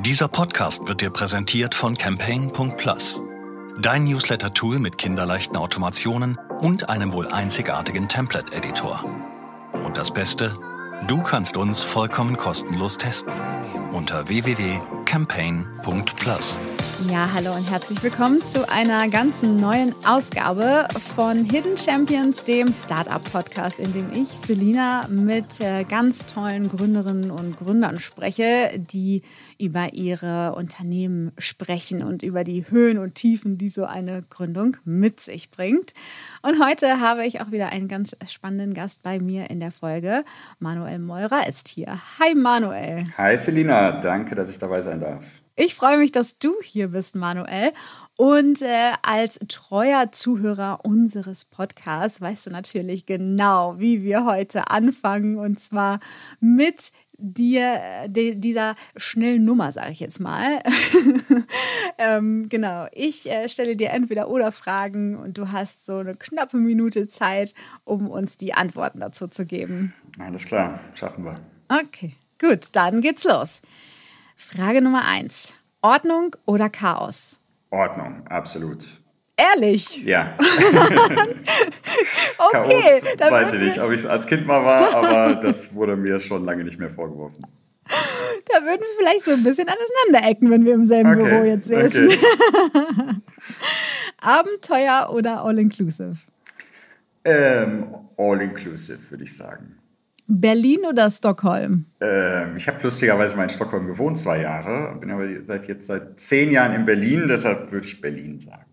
Dieser Podcast wird dir präsentiert von Campaign.plus. Dein Newsletter-Tool mit kinderleichten Automationen und einem wohl einzigartigen Template-Editor. Und das Beste? Du kannst uns vollkommen kostenlos testen. Unter www.campaign.plus. Ja, hallo und herzlich willkommen zu einer ganz neuen Ausgabe von Hidden Champions, dem Startup-Podcast, in dem ich, Selina, mit äh, ganz tollen Gründerinnen und Gründern spreche, die über ihre Unternehmen sprechen und über die Höhen und Tiefen, die so eine Gründung mit sich bringt. Und heute habe ich auch wieder einen ganz spannenden Gast bei mir in der Folge. Manuel Meurer ist hier. Hi Manuel. Hi Selina, danke, dass ich dabei sein darf. Ich freue mich, dass du hier bist, Manuel. Und äh, als treuer Zuhörer unseres Podcasts weißt du natürlich genau, wie wir heute anfangen. Und zwar mit dir, de, dieser schnellen Nummer, sage ich jetzt mal. ähm, genau, ich äh, stelle dir entweder oder Fragen und du hast so eine knappe Minute Zeit, um uns die Antworten dazu zu geben. Alles klar, schaffen wir. Okay, gut, dann geht's los. Frage Nummer eins. Ordnung oder Chaos? Ordnung, absolut. Ehrlich? Ja. okay. Chaos, weiß ich nicht, ob ich es als Kind mal war, aber das wurde mir schon lange nicht mehr vorgeworfen. Da würden wir vielleicht so ein bisschen aneinander ecken, wenn wir im selben okay, Büro jetzt sitzen. Okay. Abenteuer oder All-Inclusive? Ähm, All-Inclusive, würde ich sagen. Berlin oder Stockholm? Ähm, ich habe lustigerweise mal in Stockholm gewohnt, zwei Jahre, bin aber seit jetzt seit zehn Jahren in Berlin, deshalb würde ich Berlin sagen.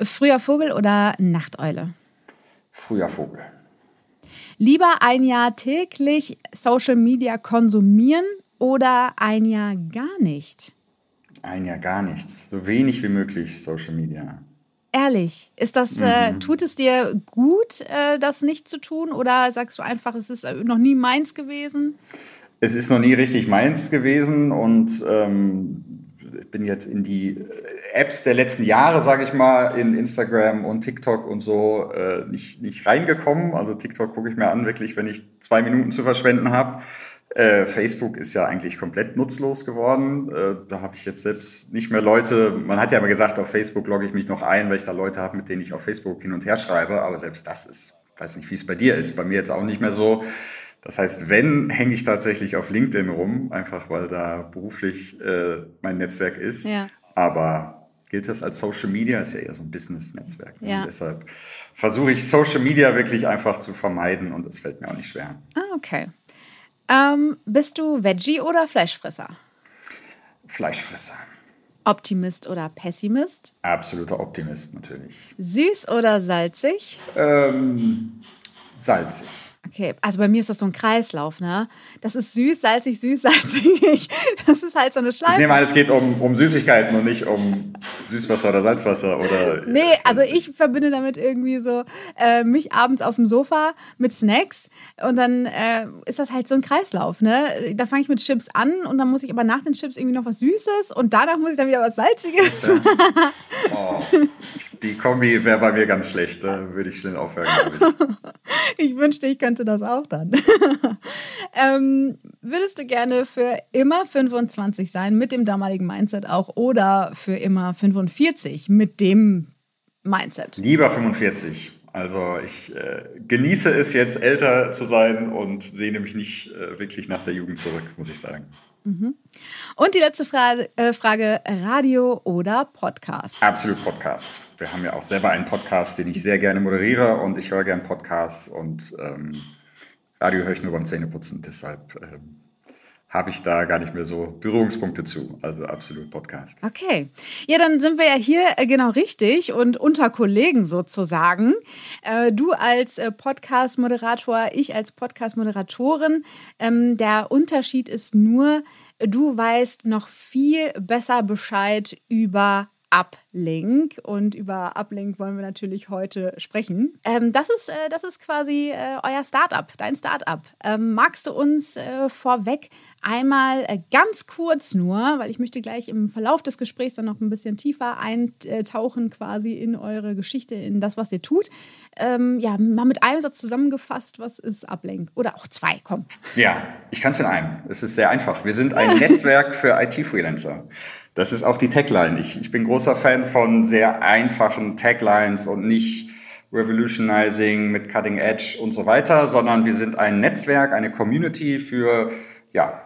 Früher Vogel oder Nachteule? Früher Vogel. Lieber ein Jahr täglich Social Media konsumieren oder ein Jahr gar nicht? Ein Jahr gar nichts. So wenig wie möglich Social Media ehrlich, ist das, äh, mhm. tut es dir gut, äh, das nicht zu tun? Oder sagst du einfach, es ist äh, noch nie meins gewesen? Es ist noch nie richtig meins gewesen und ähm, ich bin jetzt in die Apps der letzten Jahre, sage ich mal, in Instagram und TikTok und so äh, nicht, nicht reingekommen. Also TikTok gucke ich mir an, wirklich, wenn ich zwei Minuten zu verschwenden habe. Äh, Facebook ist ja eigentlich komplett nutzlos geworden. Äh, da habe ich jetzt selbst nicht mehr Leute. Man hat ja immer gesagt, auf Facebook logge ich mich noch ein, weil ich da Leute habe, mit denen ich auf Facebook hin und her schreibe. Aber selbst das ist, weiß nicht, wie es bei dir ist. Bei mir jetzt auch nicht mehr so. Das heißt, wenn, hänge ich tatsächlich auf LinkedIn rum, einfach weil da beruflich äh, mein Netzwerk ist. Ja. Aber gilt das als Social Media? Ist ja eher so ein Business-Netzwerk. Ne? Ja. deshalb versuche ich Social Media wirklich einfach zu vermeiden und das fällt mir auch nicht schwer. Ah, okay. Ähm, bist du Veggie oder Fleischfresser? Fleischfresser. Optimist oder Pessimist? Absoluter Optimist natürlich. Süß oder salzig? Ähm, salzig. Okay, also bei mir ist das so ein Kreislauf, ne? Das ist süß, salzig, süß, salzig. Das ist halt so eine Schleife. Ich nehme an, es geht um, um Süßigkeiten und nicht um Süßwasser oder Salzwasser oder. Nee, also ich verbinde damit irgendwie so äh, mich abends auf dem Sofa mit Snacks und dann äh, ist das halt so ein Kreislauf, ne? Da fange ich mit Chips an und dann muss ich aber nach den Chips irgendwie noch was Süßes und danach muss ich dann wieder was Salziges. Ja. Oh, die Kombi wäre bei mir ganz schlecht, da würde ich schnell aufhören. Ich. ich wünschte, ich könnte könnte das auch dann. ähm, würdest du gerne für immer 25 sein mit dem damaligen Mindset auch oder für immer 45 mit dem Mindset? Lieber 45. Also ich äh, genieße es jetzt älter zu sein und sehne mich nicht äh, wirklich nach der Jugend zurück, muss ich sagen. Mhm. Und die letzte Frage, äh, Frage, Radio oder Podcast? Absolut Podcast. Wir haben ja auch selber einen Podcast, den ich sehr gerne moderiere und ich höre gerne Podcasts und ähm, Radio höre ich nur beim Zähneputzen. Deshalb ähm, habe ich da gar nicht mehr so Berührungspunkte zu. Also absolut Podcast. Okay. Ja, dann sind wir ja hier äh, genau richtig und unter Kollegen sozusagen. Äh, du als äh, Podcast-Moderator, ich als Podcast-Moderatorin. Ähm, der Unterschied ist nur, du weißt noch viel besser Bescheid über Uplink. Und über Uplink wollen wir natürlich heute sprechen. Ähm, das, ist, äh, das ist quasi äh, euer Startup, dein Startup. Ähm, magst du uns äh, vorweg einmal äh, ganz kurz nur, weil ich möchte gleich im Verlauf des Gesprächs dann noch ein bisschen tiefer eintauchen quasi in eure Geschichte, in das, was ihr tut. Ähm, ja, mal mit einem Satz zusammengefasst, was ist Uplink? Oder auch zwei, komm. Ja, ich kann es in einem. Es ist sehr einfach. Wir sind ein Netzwerk für IT-Freelancer. Das ist auch die Tagline. Ich, ich bin großer Fan von sehr einfachen Taglines und nicht revolutionizing mit Cutting Edge und so weiter, sondern wir sind ein Netzwerk, eine Community für ja,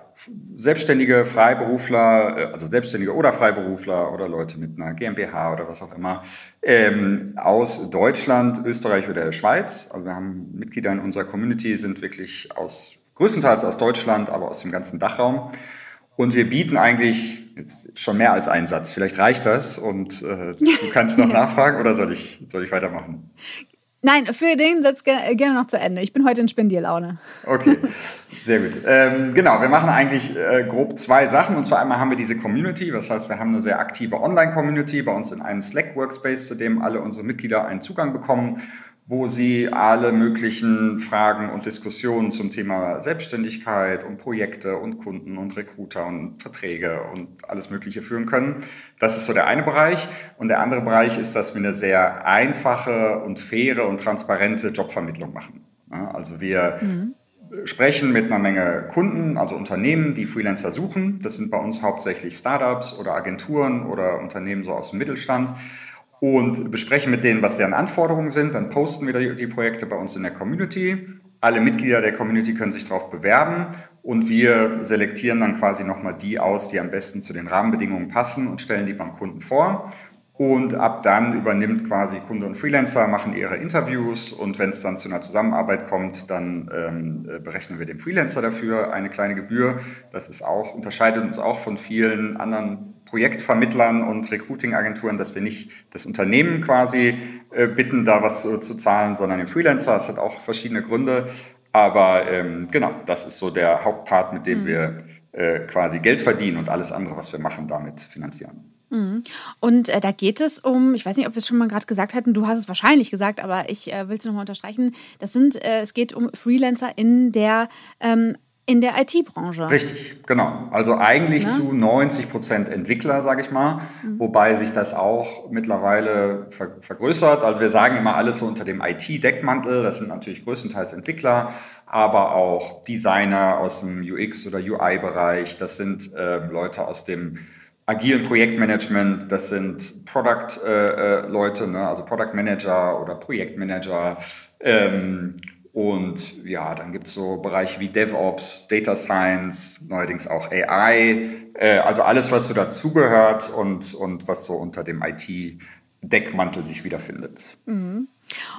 Selbstständige, Freiberufler, äh, also Selbstständige oder Freiberufler oder Leute mit einer GmbH oder was auch immer, ähm, aus Deutschland, Österreich oder der Schweiz. Also wir haben Mitglieder in unserer Community, sind wirklich aus, größtenteils aus Deutschland, aber aus dem ganzen Dachraum. Und wir bieten eigentlich jetzt schon mehr als einen Satz. Vielleicht reicht das und äh, du kannst noch nachfragen oder soll ich, soll ich weitermachen? Nein, für den Satz gerne noch zu Ende. Ich bin heute in Spendierlaune. Okay, sehr gut. Ähm, genau, wir machen eigentlich äh, grob zwei Sachen. Und zwar einmal haben wir diese Community, das heißt, wir haben eine sehr aktive Online-Community bei uns in einem Slack-Workspace, zu dem alle unsere Mitglieder einen Zugang bekommen wo Sie alle möglichen Fragen und Diskussionen zum Thema Selbstständigkeit und Projekte und Kunden und Recruiter und Verträge und alles Mögliche führen können. Das ist so der eine Bereich. Und der andere Bereich ist, dass wir eine sehr einfache und faire und transparente Jobvermittlung machen. Also wir mhm. sprechen mit einer Menge Kunden, also Unternehmen, die Freelancer suchen. Das sind bei uns hauptsächlich Startups oder Agenturen oder Unternehmen so aus dem Mittelstand und besprechen mit denen, was deren Anforderungen sind. Dann posten wir die, Projekte bei uns in der Community. Alle Mitglieder der Community können sich darauf bewerben und wir selektieren dann quasi nochmal die aus, die am besten zu den Rahmenbedingungen passen und stellen die beim Kunden vor. Und ab dann übernimmt quasi Kunde und Freelancer, machen ihre Interviews und wenn es dann zu einer Zusammenarbeit kommt, dann ähm, äh, berechnen wir dem Freelancer dafür eine kleine Gebühr. Das ist auch, unterscheidet uns auch von vielen anderen Projektvermittlern und Recruiting-Agenturen, dass wir nicht das Unternehmen quasi äh, bitten, da was zu, zu, zahlen, sondern den Freelancer. Das hat auch verschiedene Gründe. Aber ähm, genau, das ist so der Hauptpart, mit dem mhm. wir äh, quasi Geld verdienen und alles andere, was wir machen, damit finanzieren. Mhm. Und äh, da geht es um, ich weiß nicht, ob wir es schon mal gerade gesagt hatten, du hast es wahrscheinlich gesagt, aber ich äh, will es nochmal unterstreichen. Das sind, äh, es geht um Freelancer in der ähm, in der IT-Branche. Richtig, genau. Also eigentlich ja. zu 90 Prozent Entwickler, sage ich mal, mhm. wobei sich das auch mittlerweile ver vergrößert. Also wir sagen immer alles so unter dem IT-Deckmantel. Das sind natürlich größtenteils Entwickler, aber auch Designer aus dem UX- oder UI-Bereich. Das sind äh, Leute aus dem agilen Projektmanagement, das sind Product-Leute, äh, äh ne? also Product Manager oder Projektmanager. Ähm, und ja, dann gibt es so Bereiche wie DevOps, Data Science, neuerdings auch AI, äh, also alles, was so dazugehört und, und was so unter dem IT-Deckmantel sich wiederfindet. Mhm.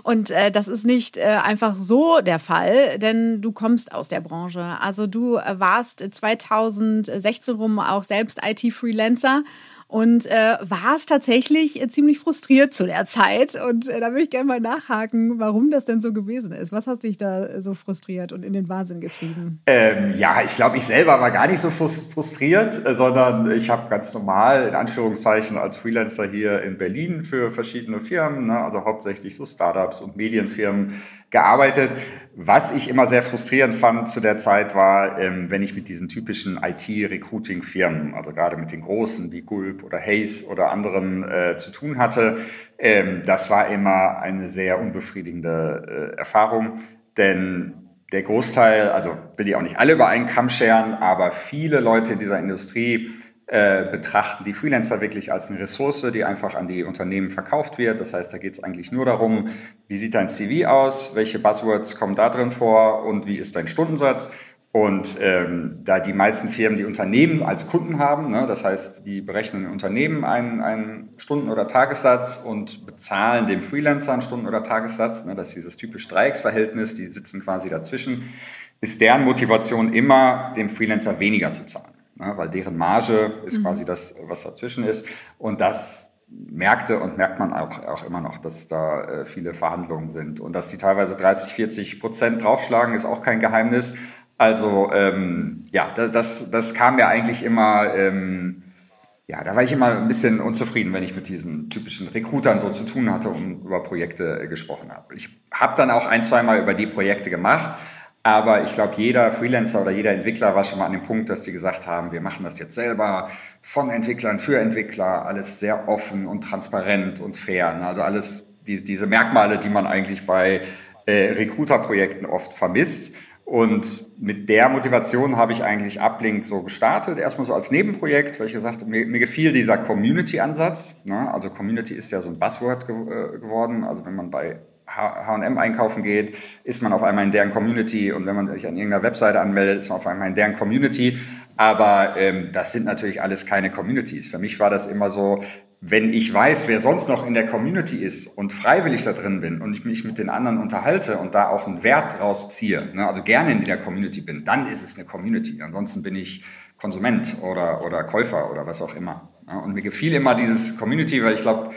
Und äh, das ist nicht äh, einfach so der Fall, denn du kommst aus der Branche. Also du äh, warst 2016 rum auch selbst IT-Freelancer und äh, war es tatsächlich äh, ziemlich frustriert zu der Zeit. Und äh, da würde ich gerne mal nachhaken, warum das denn so gewesen ist. Was hat sich da so frustriert und in den Wahnsinn getrieben? Ähm, ja, ich glaube, ich selber war gar nicht so frustriert, äh, sondern ich habe ganz normal, in Anführungszeichen, als Freelancer hier in Berlin für verschiedene Firmen, ne, also hauptsächlich so Startups und Medienfirmen, gearbeitet. Was ich immer sehr frustrierend fand zu der Zeit war, ähm, wenn ich mit diesen typischen IT-Recruiting-Firmen, also gerade mit den großen wie Gulp oder Hayes oder anderen äh, zu tun hatte. Ähm, das war immer eine sehr unbefriedigende äh, Erfahrung, denn der Großteil, also will ich auch nicht alle über einen Kamm scheren, aber viele Leute in dieser Industrie äh, betrachten die Freelancer wirklich als eine Ressource, die einfach an die Unternehmen verkauft wird. Das heißt, da geht es eigentlich nur darum, wie sieht dein CV aus, welche Buzzwords kommen da drin vor und wie ist dein Stundensatz. Und ähm, da die meisten Firmen die Unternehmen als Kunden haben, ne, das heißt, die berechnen Unternehmen einen, einen Stunden- oder Tagessatz und bezahlen dem Freelancer einen Stunden- oder Tagessatz, ne, das ist dieses typische Dreiecksverhältnis, die sitzen quasi dazwischen, ist deren Motivation immer, dem Freelancer weniger zu zahlen ne, weil deren Marge ist mhm. quasi das, was dazwischen ist. Und das merkte und merkt man auch, auch immer noch, dass da äh, viele Verhandlungen sind. Und dass die teilweise 30, 40 Prozent draufschlagen, ist auch kein Geheimnis. Also ähm, ja, das, das kam ja eigentlich immer... Ähm, ja, da war ich immer ein bisschen unzufrieden, wenn ich mit diesen typischen Recruitern so zu tun hatte und über Projekte gesprochen habe. Ich habe dann auch ein, zwei Mal über die Projekte gemacht, aber ich glaube, jeder Freelancer oder jeder Entwickler war schon mal an dem Punkt, dass die gesagt haben, wir machen das jetzt selber von Entwicklern für Entwickler, alles sehr offen und transparent und fair. Also alles die, diese Merkmale, die man eigentlich bei äh, Recruiter-Projekten oft vermisst. Und mit der Motivation habe ich eigentlich Uplink so gestartet, erstmal so als Nebenprojekt, weil ich gesagt habe, mir, mir gefiel dieser Community-Ansatz. Ne? Also Community ist ja so ein Buzzword ge äh, geworden. Also wenn man bei H&M einkaufen geht, ist man auf einmal in deren Community und wenn man sich an irgendeiner Webseite anmeldet, ist man auf einmal in deren Community. Aber ähm, das sind natürlich alles keine Communities. Für mich war das immer so, wenn ich weiß, wer sonst noch in der Community ist und freiwillig da drin bin und ich mich mit den anderen unterhalte und da auch einen Wert draus ziehe, ne, also gerne in der Community bin, dann ist es eine Community. Ansonsten bin ich Konsument oder, oder Käufer oder was auch immer. Ja, und mir gefiel immer dieses Community, weil ich glaube,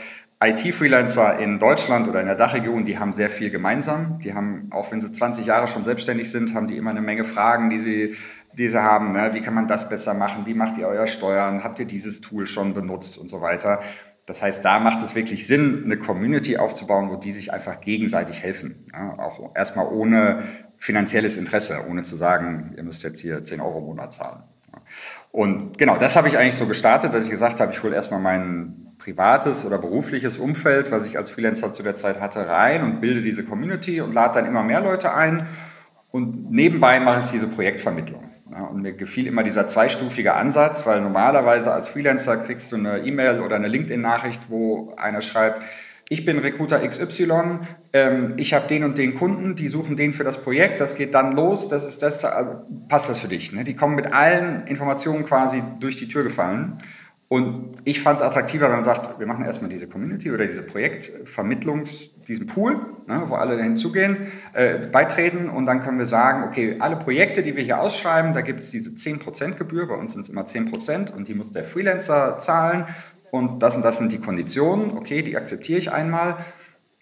IT-Freelancer in Deutschland oder in der Dachregion, die haben sehr viel gemeinsam. Die haben, auch wenn sie 20 Jahre schon selbstständig sind, haben die immer eine Menge Fragen, die sie die sie haben. Ne? Wie kann man das besser machen? Wie macht ihr euer Steuern? Habt ihr dieses Tool schon benutzt und so weiter? Das heißt, da macht es wirklich Sinn, eine Community aufzubauen, wo die sich einfach gegenseitig helfen. Ja? Auch erstmal ohne finanzielles Interesse, ohne zu sagen, ihr müsst jetzt hier 10 Euro im Monat zahlen. Und genau, das habe ich eigentlich so gestartet, dass ich gesagt habe, ich hole erstmal mein privates oder berufliches Umfeld, was ich als Freelancer zu der Zeit hatte, rein und bilde diese Community und lade dann immer mehr Leute ein. Und nebenbei mache ich diese Projektvermittlung. Und mir gefiel immer dieser zweistufige Ansatz, weil normalerweise als Freelancer kriegst du eine E-Mail oder eine LinkedIn-Nachricht, wo einer schreibt, ich bin Recruiter XY, ähm, ich habe den und den Kunden, die suchen den für das Projekt, das geht dann los, das ist das, also passt das für dich. Ne? Die kommen mit allen Informationen quasi durch die Tür gefallen. Und ich fand es attraktiver, wenn man sagt, wir machen erstmal diese Community oder diese Projektvermittlungs, diesen Pool, ne, wo alle hinzugehen, äh, beitreten und dann können wir sagen, okay, alle Projekte, die wir hier ausschreiben, da gibt es diese 10% Gebühr, bei uns sind es immer 10% und die muss der Freelancer zahlen und das und das sind die Konditionen, okay, die akzeptiere ich einmal.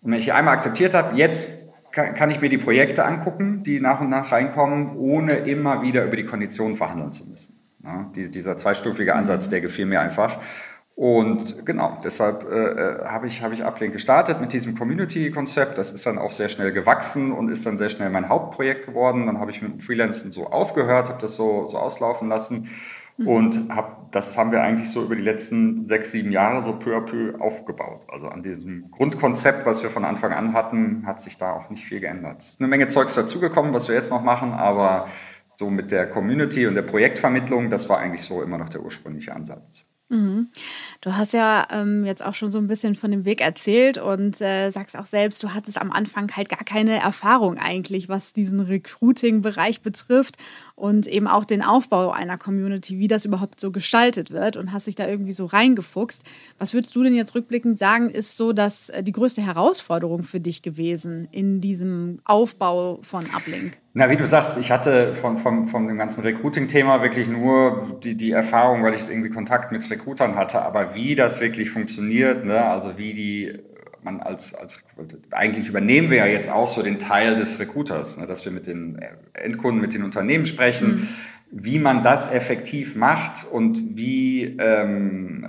Und wenn ich die einmal akzeptiert habe, jetzt kann, kann ich mir die Projekte angucken, die nach und nach reinkommen, ohne immer wieder über die Konditionen verhandeln zu müssen. Ja, die, dieser zweistufige Ansatz, der gefiel mir einfach. Und genau, deshalb äh, äh, habe ich, hab ich Uplink gestartet mit diesem Community-Konzept. Das ist dann auch sehr schnell gewachsen und ist dann sehr schnell mein Hauptprojekt geworden. Dann habe ich mit dem Freelancen so aufgehört, habe das so, so auslaufen lassen. Mhm. Und hab, das haben wir eigentlich so über die letzten sechs, sieben Jahre so peu à peu aufgebaut. Also an diesem Grundkonzept, was wir von Anfang an hatten, hat sich da auch nicht viel geändert. Es ist eine Menge Zeugs dazugekommen, was wir jetzt noch machen, aber so mit der Community und der Projektvermittlung, das war eigentlich so immer noch der ursprüngliche Ansatz. Mhm. Du hast ja ähm, jetzt auch schon so ein bisschen von dem Weg erzählt und äh, sagst auch selbst, du hattest am Anfang halt gar keine Erfahrung eigentlich, was diesen Recruiting-Bereich betrifft und eben auch den Aufbau einer Community, wie das überhaupt so gestaltet wird und hast dich da irgendwie so reingefuchst. Was würdest du denn jetzt rückblickend sagen, ist so dass äh, die größte Herausforderung für dich gewesen in diesem Aufbau von Uplink? Na, wie du sagst, ich hatte von, von, von dem ganzen Recruiting-Thema wirklich nur die, die Erfahrung, weil ich irgendwie Kontakt mit Recruitern hatte, aber wie das wirklich funktioniert, ne? also wie die man als, als, eigentlich übernehmen wir ja jetzt auch so den Teil des Recruiters, ne, dass wir mit den Endkunden, mit den Unternehmen sprechen, mhm. wie man das effektiv macht und wie, ähm,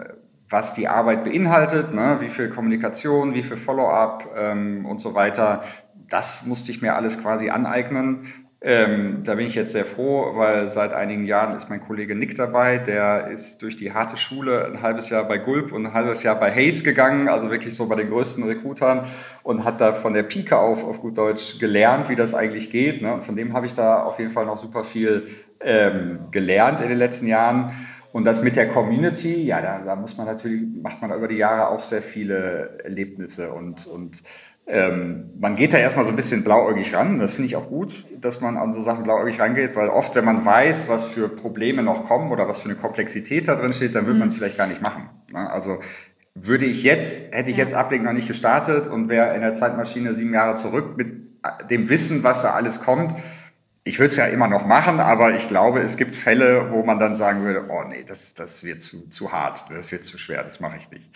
was die Arbeit beinhaltet, ne, wie viel Kommunikation, wie viel Follow-up ähm, und so weiter. Das musste ich mir alles quasi aneignen ähm, da bin ich jetzt sehr froh, weil seit einigen Jahren ist mein Kollege Nick dabei. Der ist durch die harte Schule ein halbes Jahr bei Gulp und ein halbes Jahr bei Hayes gegangen, also wirklich so bei den größten Recruitern und hat da von der Pike auf, auf gut Deutsch, gelernt, wie das eigentlich geht. Ne? Und von dem habe ich da auf jeden Fall noch super viel ähm, gelernt in den letzten Jahren. Und das mit der Community, ja, da, da muss man natürlich, macht man über die Jahre auch sehr viele Erlebnisse und, und ähm, man geht da erstmal so ein bisschen blauäugig ran. Das finde ich auch gut, dass man an so Sachen blauäugig rangeht, weil oft, wenn man weiß, was für Probleme noch kommen oder was für eine Komplexität da drin steht, dann würde mhm. man es vielleicht gar nicht machen. Ne? Also würde ich jetzt, hätte ich ja. jetzt Ablegen noch nicht gestartet und wäre in der Zeitmaschine sieben Jahre zurück mit dem Wissen, was da alles kommt, ich würde es ja immer noch machen, aber ich glaube, es gibt Fälle, wo man dann sagen würde, oh nee, das, das wird zu, zu hart, das wird zu schwer, das mache ich nicht.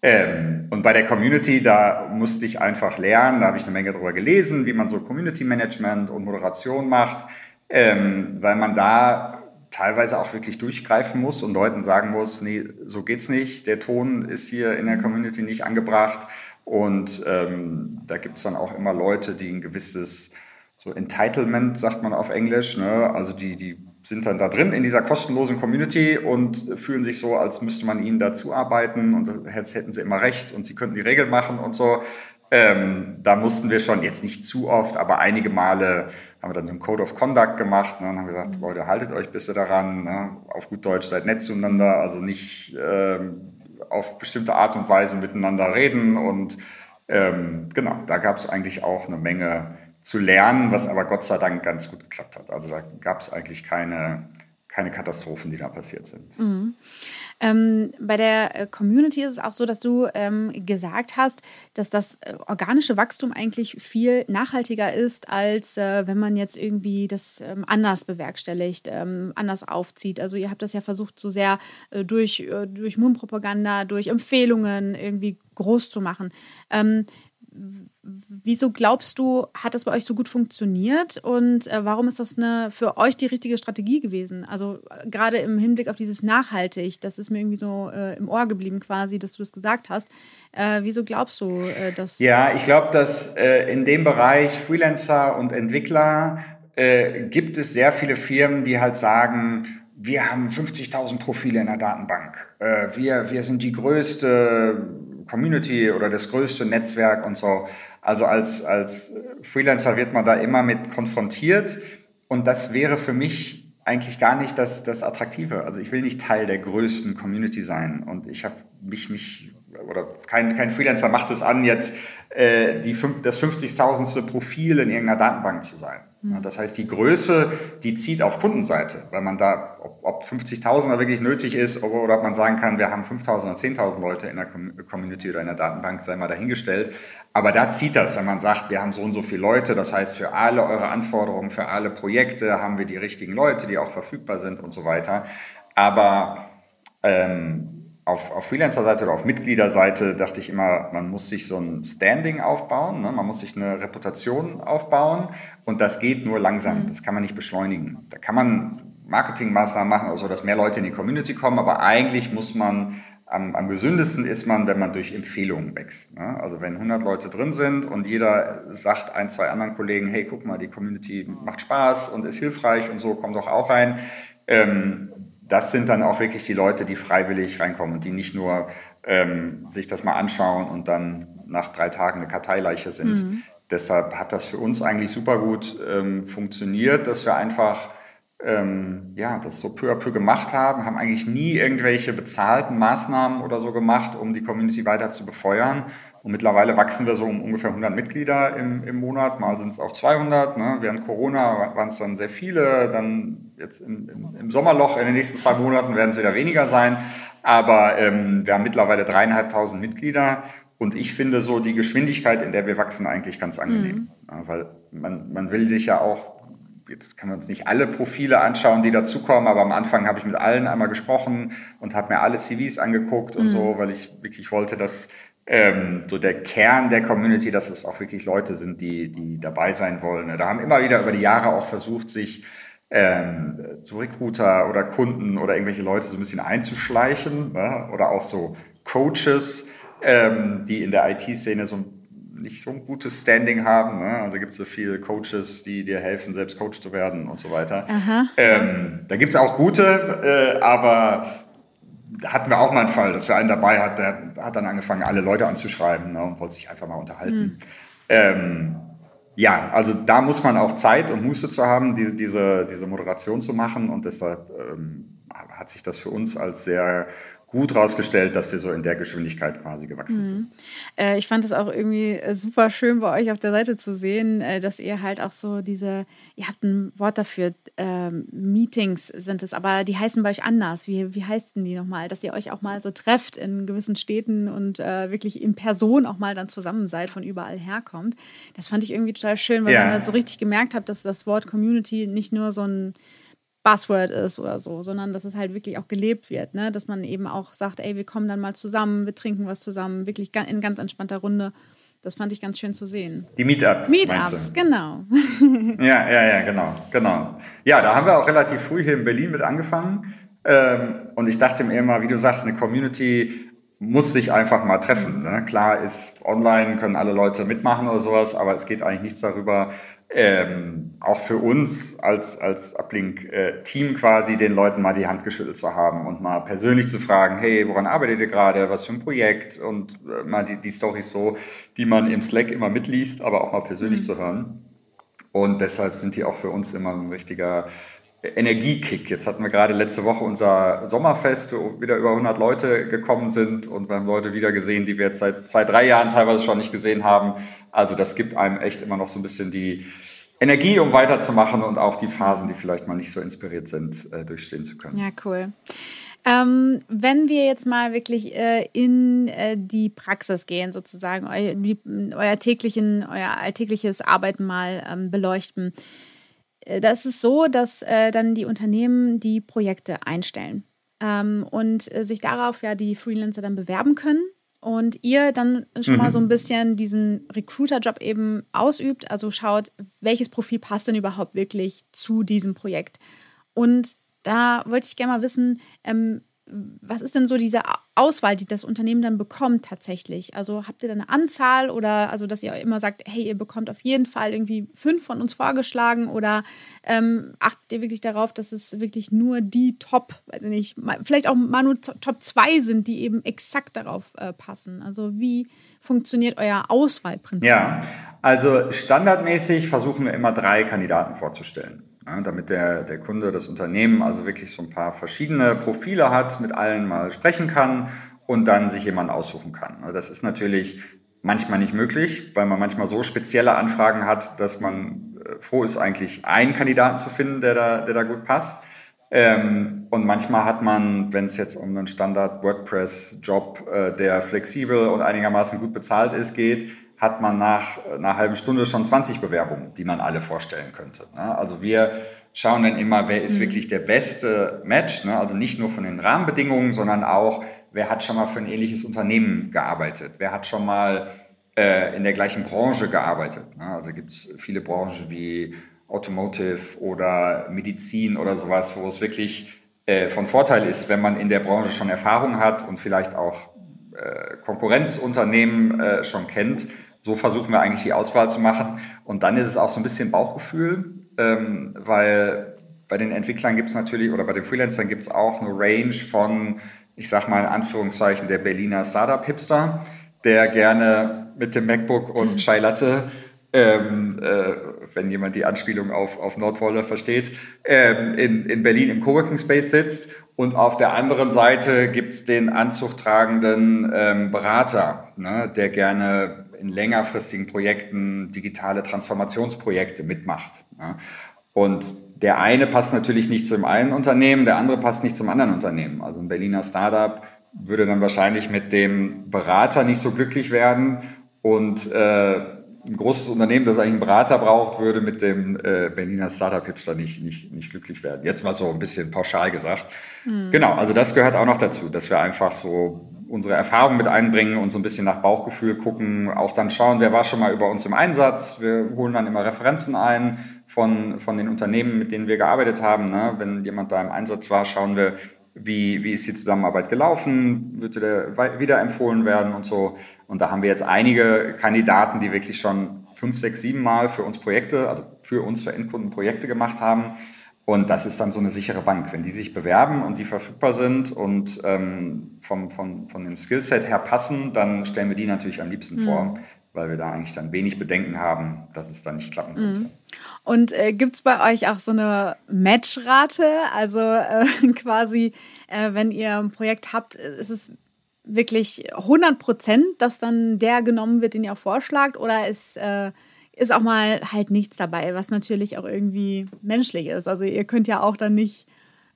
Ähm, und bei der Community, da musste ich einfach lernen, da habe ich eine Menge darüber gelesen, wie man so Community Management und Moderation macht, ähm, weil man da teilweise auch wirklich durchgreifen muss und Leuten sagen muss, nee, so geht's nicht, der Ton ist hier in der Community nicht angebracht. Und ähm, da gibt es dann auch immer Leute, die ein gewisses so Entitlement, sagt man auf Englisch, ne? also die, die sind dann da drin in dieser kostenlosen Community und fühlen sich so, als müsste man ihnen dazu arbeiten und jetzt hätten sie immer recht und sie könnten die Regeln machen und so. Ähm, da mussten wir schon, jetzt nicht zu oft, aber einige Male haben wir dann so einen Code of Conduct gemacht ne, und haben gesagt, mhm. Leute, haltet euch bitte daran, ne, auf gut Deutsch seid nett zueinander, also nicht ähm, auf bestimmte Art und Weise miteinander reden und ähm, genau, da gab es eigentlich auch eine Menge zu lernen, was aber Gott sei Dank ganz gut geklappt hat. Also da gab es eigentlich keine, keine Katastrophen, die da passiert sind. Mhm. Ähm, bei der äh, Community ist es auch so, dass du ähm, gesagt hast, dass das äh, organische Wachstum eigentlich viel nachhaltiger ist, als äh, wenn man jetzt irgendwie das ähm, anders bewerkstelligt, ähm, anders aufzieht. Also ihr habt das ja versucht, so sehr äh, durch, äh, durch Mundpropaganda, durch Empfehlungen irgendwie groß zu machen. Wieso glaubst du, hat das bei euch so gut funktioniert und äh, warum ist das eine, für euch die richtige Strategie gewesen? Also äh, gerade im Hinblick auf dieses Nachhaltig, das ist mir irgendwie so äh, im Ohr geblieben quasi, dass du das gesagt hast. Äh, wieso glaubst du, äh, dass... Ja, ich glaube, dass äh, in dem Bereich Freelancer und Entwickler gibt es sehr viele Firmen, die halt sagen, wir haben 50.000 Profile in der Datenbank. wir, wir sind die größte Community oder das größte Netzwerk und so. Also als, als Freelancer wird man da immer mit konfrontiert und das wäre für mich eigentlich gar nicht das, das Attraktive. Also ich will nicht Teil der größten Community sein und ich habe mich, mich oder kein, kein Freelancer macht es an, jetzt äh, die, das 50.000. Profil in irgendeiner Datenbank zu sein. Ja, das heißt, die Größe, die zieht auf Kundenseite, weil man da, ob, ob 50.000 wirklich nötig ist oder, oder ob man sagen kann, wir haben 5.000 oder 10.000 Leute in der Community oder in der Datenbank, sei mal dahingestellt. Aber da zieht das, wenn man sagt, wir haben so und so viele Leute, das heißt, für alle eure Anforderungen, für alle Projekte haben wir die richtigen Leute, die auch verfügbar sind und so weiter. Aber ähm, auf, auf Freelancer-Seite oder auf Mitgliederseite dachte ich immer, man muss sich so ein Standing aufbauen, ne? man muss sich eine Reputation aufbauen und das geht nur langsam, mhm. das kann man nicht beschleunigen. Da kann man Marketingmaßnahmen machen, also dass mehr Leute in die Community kommen, aber eigentlich muss man, am, am gesündesten ist man, wenn man durch Empfehlungen wächst. Ne? Also wenn 100 Leute drin sind und jeder sagt ein, zwei anderen Kollegen, hey, guck mal, die Community macht Spaß und ist hilfreich und so, komm doch auch rein. Ähm, das sind dann auch wirklich die Leute, die freiwillig reinkommen und die nicht nur ähm, sich das mal anschauen und dann nach drei Tagen eine Karteileiche sind. Mhm. Deshalb hat das für uns eigentlich super gut ähm, funktioniert, dass wir einfach ähm, ja, das so peu à peu gemacht haben, haben eigentlich nie irgendwelche bezahlten Maßnahmen oder so gemacht, um die Community weiter zu befeuern. Und mittlerweile wachsen wir so um ungefähr 100 Mitglieder im, im Monat, mal sind es auch 200. Ne? Während Corona waren es dann sehr viele, dann jetzt im, im, im, Sommerloch in den nächsten zwei Monaten werden es wieder weniger sein. Aber ähm, wir haben mittlerweile dreieinhalbtausend Mitglieder und ich finde so die Geschwindigkeit, in der wir wachsen, eigentlich ganz angenehm. Mhm. Ja, weil man, man will sich ja auch jetzt kann man uns nicht alle Profile anschauen, die dazukommen, aber am Anfang habe ich mit allen einmal gesprochen und habe mir alle CVs angeguckt und mhm. so, weil ich wirklich wollte, dass ähm, so der Kern der Community, dass es auch wirklich Leute sind, die, die dabei sein wollen. Da haben immer wieder über die Jahre auch versucht, sich ähm, so Recruiter oder Kunden oder irgendwelche Leute so ein bisschen einzuschleichen ne? oder auch so Coaches, ähm, die in der IT-Szene so ein nicht so ein gutes Standing haben. Ne? Also gibt es so viele Coaches, die dir helfen, selbst Coach zu werden und so weiter. Ähm, da gibt es auch gute, äh, aber hatten wir auch mal einen Fall, dass wir einen dabei hatten, der hat dann angefangen, alle Leute anzuschreiben ne, und wollte sich einfach mal unterhalten. Mhm. Ähm, ja, also da muss man auch Zeit und Muße zu haben, die, diese, diese Moderation zu machen und deshalb ähm, hat sich das für uns als sehr gut rausgestellt, dass wir so in der Geschwindigkeit quasi gewachsen mhm. sind. Äh, ich fand es auch irgendwie äh, super schön bei euch auf der Seite zu sehen, äh, dass ihr halt auch so diese, ihr habt ein Wort dafür, ähm, Meetings sind es, aber die heißen bei euch anders. Wie, wie heißt denn die nochmal? Dass ihr euch auch mal so trefft in gewissen Städten und äh, wirklich in Person auch mal dann zusammen seid, von überall herkommt. Das fand ich irgendwie total schön, weil ja. man halt so richtig gemerkt hat, dass das Wort Community nicht nur so ein Buzzword ist oder so, sondern dass es halt wirklich auch gelebt wird, ne? dass man eben auch sagt, ey, wir kommen dann mal zusammen, wir trinken was zusammen, wirklich in ganz entspannter Runde. Das fand ich ganz schön zu sehen. Die Meetups. Meetups, genau. ja, ja, ja, genau, genau. Ja, da haben wir auch relativ früh hier in Berlin mit angefangen. Ähm, und ich dachte mir immer, wie du sagst, eine Community muss sich einfach mal treffen. Ne? Klar ist online, können alle Leute mitmachen oder sowas, aber es geht eigentlich nichts darüber, ähm, auch für uns als, als Uplink-Team quasi den Leuten mal die Hand geschüttelt zu haben und mal persönlich zu fragen, hey, woran arbeitet ihr gerade, was für ein Projekt und äh, mal die, die Storys so, die man im Slack immer mitliest, aber auch mal persönlich mhm. zu hören. Und deshalb sind die auch für uns immer ein richtiger Energiekick. Jetzt hatten wir gerade letzte Woche unser Sommerfest, wo wieder über 100 Leute gekommen sind und wir haben Leute wieder gesehen, die wir jetzt seit zwei, drei Jahren teilweise schon nicht gesehen haben. Also das gibt einem echt immer noch so ein bisschen die Energie, um weiterzumachen und auch die Phasen, die vielleicht mal nicht so inspiriert sind, äh, durchstehen zu können. Ja, cool. Ähm, wenn wir jetzt mal wirklich äh, in äh, die Praxis gehen, sozusagen, eu, die, euer, täglichen, euer alltägliches Arbeiten mal ähm, beleuchten, äh, das ist so, dass äh, dann die Unternehmen die Projekte einstellen ähm, und äh, sich darauf ja die Freelancer dann bewerben können und ihr dann schon mhm. mal so ein bisschen diesen Recruiter-Job eben ausübt, also schaut, welches Profil passt denn überhaupt wirklich zu diesem Projekt. Und da wollte ich gerne mal wissen, ähm, was ist denn so diese Auswahl, die das Unternehmen dann bekommt tatsächlich? Also habt ihr da eine Anzahl oder also, dass ihr immer sagt, hey, ihr bekommt auf jeden Fall irgendwie fünf von uns vorgeschlagen oder ähm, achtet ihr wirklich darauf, dass es wirklich nur die Top, weiß ich nicht, vielleicht auch mal nur Top 2 sind, die eben exakt darauf äh, passen? Also wie funktioniert euer Auswahlprinzip? Ja, also standardmäßig versuchen wir immer drei Kandidaten vorzustellen ja, damit der, der Kunde, das Unternehmen also wirklich so ein paar verschiedene Profile hat, mit allen mal sprechen kann und dann sich jemanden aussuchen kann. Also das ist natürlich manchmal nicht möglich, weil man manchmal so spezielle Anfragen hat, dass man äh, froh ist, eigentlich einen Kandidaten zu finden, der da, der da gut passt. Ähm, und manchmal hat man, wenn es jetzt um einen Standard WordPress-Job, äh, der flexibel und einigermaßen gut bezahlt ist, geht, hat man nach einer halben Stunde schon 20 Bewerbungen, die man alle vorstellen könnte. Ne? Also wir schauen dann immer, wer ist mhm. wirklich der beste Match, ne? also nicht nur von den Rahmenbedingungen, sondern auch, wer hat schon mal für ein ähnliches Unternehmen gearbeitet, wer hat schon mal äh, in der gleichen Branche gearbeitet. Ne? Also gibt es viele Branchen wie Automotive oder Medizin oder sowas, wo es wirklich äh, von Vorteil ist, wenn man in der Branche schon Erfahrung hat und vielleicht auch äh, Konkurrenzunternehmen schon kennt so versuchen wir eigentlich die Auswahl zu machen. Und dann ist es auch so ein bisschen Bauchgefühl, ähm, weil bei den Entwicklern gibt es natürlich, oder bei den Freelancern gibt es auch eine Range von, ich sag mal in Anführungszeichen, der Berliner Startup-Hipster, der gerne mit dem MacBook und Chai Latte, ähm, äh, wenn jemand die Anspielung auf, auf Nordwolle versteht, ähm, in, in Berlin im Coworking Space sitzt und auf der anderen Seite gibt es den anzugtragenden ähm, Berater, ne, der gerne in längerfristigen Projekten digitale Transformationsprojekte mitmacht. Ne. Und der eine passt natürlich nicht zum einen Unternehmen, der andere passt nicht zum anderen Unternehmen. Also ein Berliner Startup würde dann wahrscheinlich mit dem Berater nicht so glücklich werden und äh, ein großes Unternehmen, das eigentlich einen Berater braucht, würde mit dem äh, Berliner Startup-Hipster nicht, nicht, nicht glücklich werden. Jetzt mal so ein bisschen pauschal gesagt. Mhm. Genau, also das gehört auch noch dazu, dass wir einfach so unsere Erfahrungen mit einbringen und so ein bisschen nach Bauchgefühl gucken, auch dann schauen, wer war schon mal über uns im Einsatz. Wir holen dann immer Referenzen ein von, von den Unternehmen, mit denen wir gearbeitet haben. Ne? Wenn jemand da im Einsatz war, schauen wir, wie, wie ist die Zusammenarbeit gelaufen, würde der wieder empfohlen werden und so. Und da haben wir jetzt einige Kandidaten, die wirklich schon fünf, sechs, sieben Mal für uns Projekte, also für uns, für Endkunden Projekte gemacht haben. Und das ist dann so eine sichere Bank. Wenn die sich bewerben und die verfügbar sind und ähm, vom, vom, von dem Skillset her passen, dann stellen wir die natürlich am liebsten mhm. vor, weil wir da eigentlich dann wenig Bedenken haben, dass es dann nicht klappen könnte. Mhm. Und äh, gibt es bei euch auch so eine Matchrate? Also äh, quasi, äh, wenn ihr ein Projekt habt, ist es wirklich 100 Prozent, dass dann der genommen wird, den ihr vorschlagt? Oder ist, äh, ist auch mal halt nichts dabei, was natürlich auch irgendwie menschlich ist? Also ihr könnt ja auch dann nicht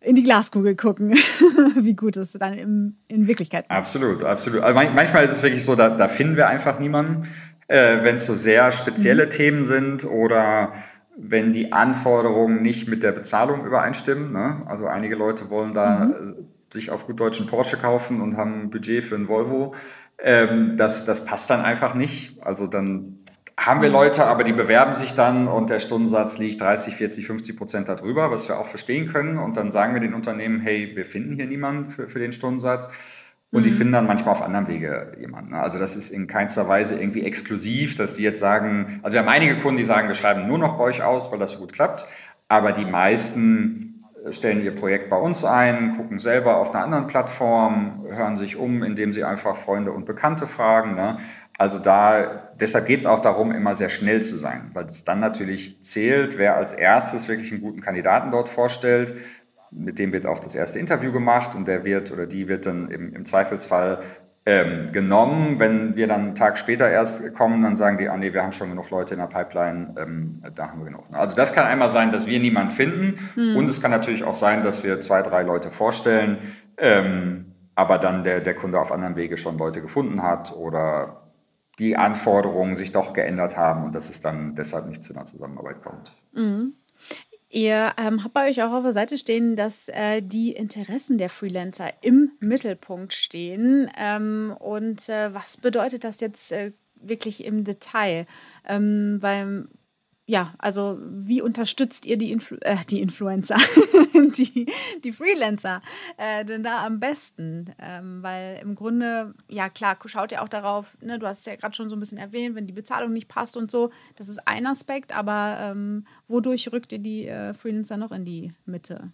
in die Glaskugel gucken, wie gut es dann im, in Wirklichkeit ist. Absolut, absolut. Also manchmal ist es wirklich so, da, da finden wir einfach niemanden, äh, wenn es so sehr spezielle mhm. Themen sind oder wenn die Anforderungen nicht mit der Bezahlung übereinstimmen. Ne? Also einige Leute wollen da mhm sich auf gut deutschen Porsche kaufen und haben ein Budget für ein Volvo. Ähm, das, das passt dann einfach nicht. Also dann haben wir Leute, aber die bewerben sich dann und der Stundensatz liegt 30, 40, 50 Prozent darüber, was wir auch verstehen können. Und dann sagen wir den Unternehmen, hey, wir finden hier niemanden für, für den Stundensatz. Und mhm. die finden dann manchmal auf anderem Wege jemanden. Also das ist in keinster Weise irgendwie exklusiv, dass die jetzt sagen, also wir haben einige Kunden, die sagen, wir schreiben nur noch bei euch aus, weil das so gut klappt. Aber die meisten stellen ihr Projekt bei uns ein, gucken selber auf einer anderen Plattform, hören sich um, indem sie einfach Freunde und Bekannte fragen. Ne? Also da, deshalb geht es auch darum, immer sehr schnell zu sein, weil es dann natürlich zählt, wer als erstes wirklich einen guten Kandidaten dort vorstellt, mit dem wird auch das erste Interview gemacht und der wird oder die wird dann im, im Zweifelsfall ähm, genommen. Wenn wir dann einen Tag später erst kommen, dann sagen die, ah nee, wir haben schon genug Leute in der Pipeline, ähm, da haben wir genug. Also das kann einmal sein, dass wir niemanden finden hm. und es kann natürlich auch sein, dass wir zwei, drei Leute vorstellen, ähm, aber dann der, der Kunde auf anderen Wege schon Leute gefunden hat oder die Anforderungen sich doch geändert haben und dass es dann deshalb nicht zu einer Zusammenarbeit kommt. Mhm. Ihr ähm, habt bei euch auch auf der Seite stehen, dass äh, die Interessen der Freelancer im Mittelpunkt stehen. Ähm, und äh, was bedeutet das jetzt äh, wirklich im Detail? Ähm, weil ja, also wie unterstützt ihr die, Influ äh, die Influencer, die, die Freelancer äh, denn da am besten? Ähm, weil im Grunde, ja klar, schaut ihr auch darauf, ne, du hast es ja gerade schon so ein bisschen erwähnt, wenn die Bezahlung nicht passt und so, das ist ein Aspekt, aber ähm, wodurch rückt ihr die äh, Freelancer noch in die Mitte?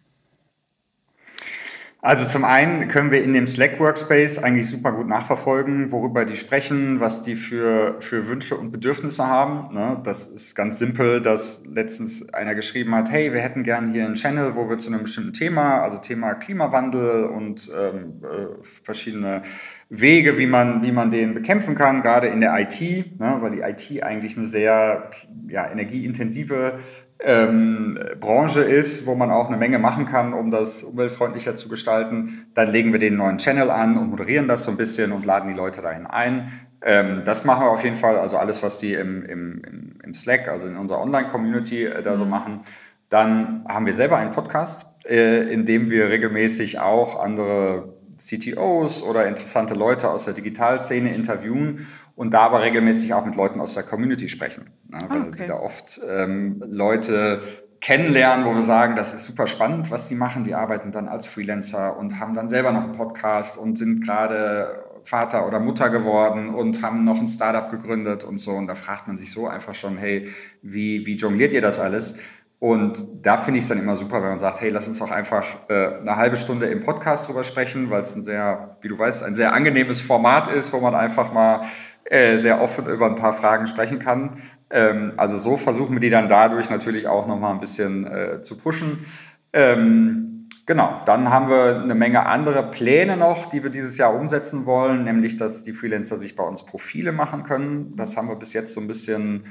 Also zum einen können wir in dem Slack Workspace eigentlich super gut nachverfolgen, worüber die sprechen, was die für, für Wünsche und Bedürfnisse haben. Ne? Das ist ganz simpel, dass letztens einer geschrieben hat, hey, wir hätten gern hier einen Channel, wo wir zu einem bestimmten Thema, also Thema Klimawandel und ähm, äh, verschiedene Wege, wie man, wie man den bekämpfen kann, gerade in der IT, ne? weil die IT eigentlich eine sehr ja, energieintensive ähm, Branche ist, wo man auch eine Menge machen kann, um das umweltfreundlicher zu gestalten, dann legen wir den neuen Channel an und moderieren das so ein bisschen und laden die Leute dahin ein. Ähm, das machen wir auf jeden Fall, also alles, was die im, im, im Slack, also in unserer Online-Community äh, da so mhm. machen. Dann haben wir selber einen Podcast, äh, in dem wir regelmäßig auch andere CTOs oder interessante Leute aus der Digitalszene interviewen und da aber regelmäßig auch mit Leuten aus der Community sprechen. Ne? Weil okay. wir da oft ähm, Leute kennenlernen, wo wir sagen, das ist super spannend, was die machen. Die arbeiten dann als Freelancer und haben dann selber noch einen Podcast und sind gerade Vater oder Mutter geworden und haben noch ein Startup gegründet und so. Und da fragt man sich so einfach schon, hey, wie, wie jongliert ihr das alles? Und da finde ich es dann immer super, wenn man sagt, hey, lass uns doch einfach äh, eine halbe Stunde im Podcast drüber sprechen, weil es ein sehr, wie du weißt, ein sehr angenehmes Format ist, wo man einfach mal äh, sehr offen über ein paar Fragen sprechen kann. Ähm, also so versuchen wir die dann dadurch natürlich auch nochmal ein bisschen äh, zu pushen. Ähm, genau, dann haben wir eine Menge andere Pläne noch, die wir dieses Jahr umsetzen wollen, nämlich dass die Freelancer sich bei uns Profile machen können. Das haben wir bis jetzt so ein bisschen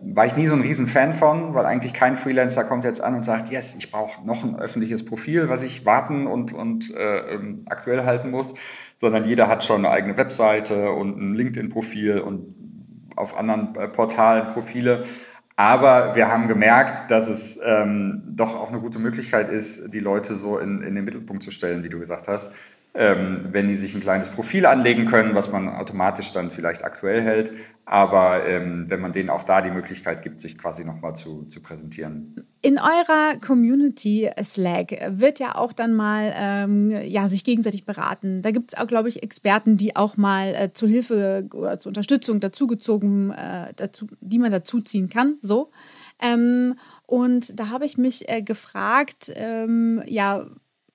war ich nie so ein riesen Fan von, weil eigentlich kein Freelancer kommt jetzt an und sagt, yes, ich brauche noch ein öffentliches Profil, was ich warten und, und äh, ähm, aktuell halten muss sondern jeder hat schon eine eigene Webseite und ein LinkedIn-Profil und auf anderen äh, Portalen Profile. Aber wir haben gemerkt, dass es ähm, doch auch eine gute Möglichkeit ist, die Leute so in, in den Mittelpunkt zu stellen, wie du gesagt hast ähm, wenn die sich ein kleines Profil anlegen können, was man automatisch dann vielleicht aktuell hält. Aber ähm, wenn man denen auch da die Möglichkeit gibt, sich quasi nochmal zu, zu präsentieren. In eurer Community Slack wird ja auch dann mal ähm, ja, sich gegenseitig beraten. Da gibt es auch, glaube ich, Experten, die auch mal äh, zu Hilfe oder zur Unterstützung dazugezogen, äh, dazu, die man dazuziehen kann. So. Ähm, und da habe ich mich äh, gefragt, ähm, ja,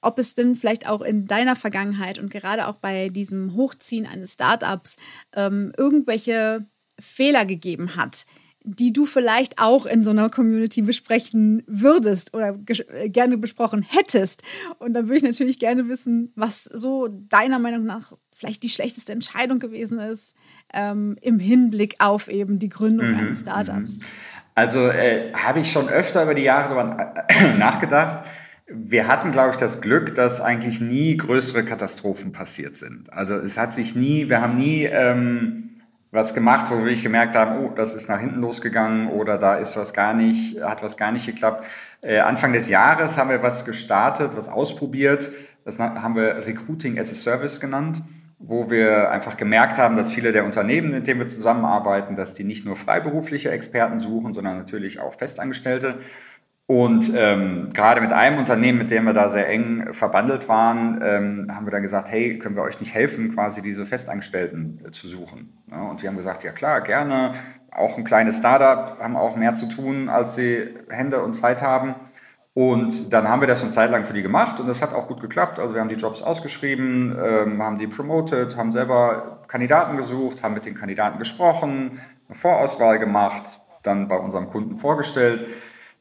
ob es denn vielleicht auch in deiner Vergangenheit und gerade auch bei diesem Hochziehen eines Startups ähm, irgendwelche Fehler gegeben hat, die du vielleicht auch in so einer Community besprechen würdest oder äh, gerne besprochen hättest. Und dann würde ich natürlich gerne wissen, was so deiner Meinung nach vielleicht die schlechteste Entscheidung gewesen ist ähm, im Hinblick auf eben die Gründung mhm. eines Startups. Mhm. Also äh, habe ich schon öfter über die Jahre darüber nachgedacht wir hatten, glaube ich, das Glück, dass eigentlich nie größere Katastrophen passiert sind. Also es hat sich nie, wir haben nie ähm, was gemacht, wo wir wirklich gemerkt haben, oh, das ist nach hinten losgegangen oder da ist was gar nicht, hat was gar nicht geklappt. Äh, Anfang des Jahres haben wir was gestartet, was ausprobiert. Das haben wir Recruiting as a Service genannt. wo wir einfach gemerkt haben, dass viele der Unternehmen, mit denen wir zusammenarbeiten, dass die nicht nur freiberufliche Experten suchen, sondern natürlich auch Festangestellte. Und ähm, gerade mit einem Unternehmen, mit dem wir da sehr eng verbandelt waren, ähm, haben wir dann gesagt, hey, können wir euch nicht helfen, quasi diese Festangestellten äh, zu suchen? Ja, und wir haben gesagt, ja klar, gerne. Auch ein kleines Startup, haben auch mehr zu tun, als sie Hände und Zeit haben. Und dann haben wir das eine Zeit lang für die gemacht und das hat auch gut geklappt. Also wir haben die Jobs ausgeschrieben, ähm, haben die promoted, haben selber Kandidaten gesucht, haben mit den Kandidaten gesprochen, eine Vorauswahl gemacht, dann bei unserem Kunden vorgestellt.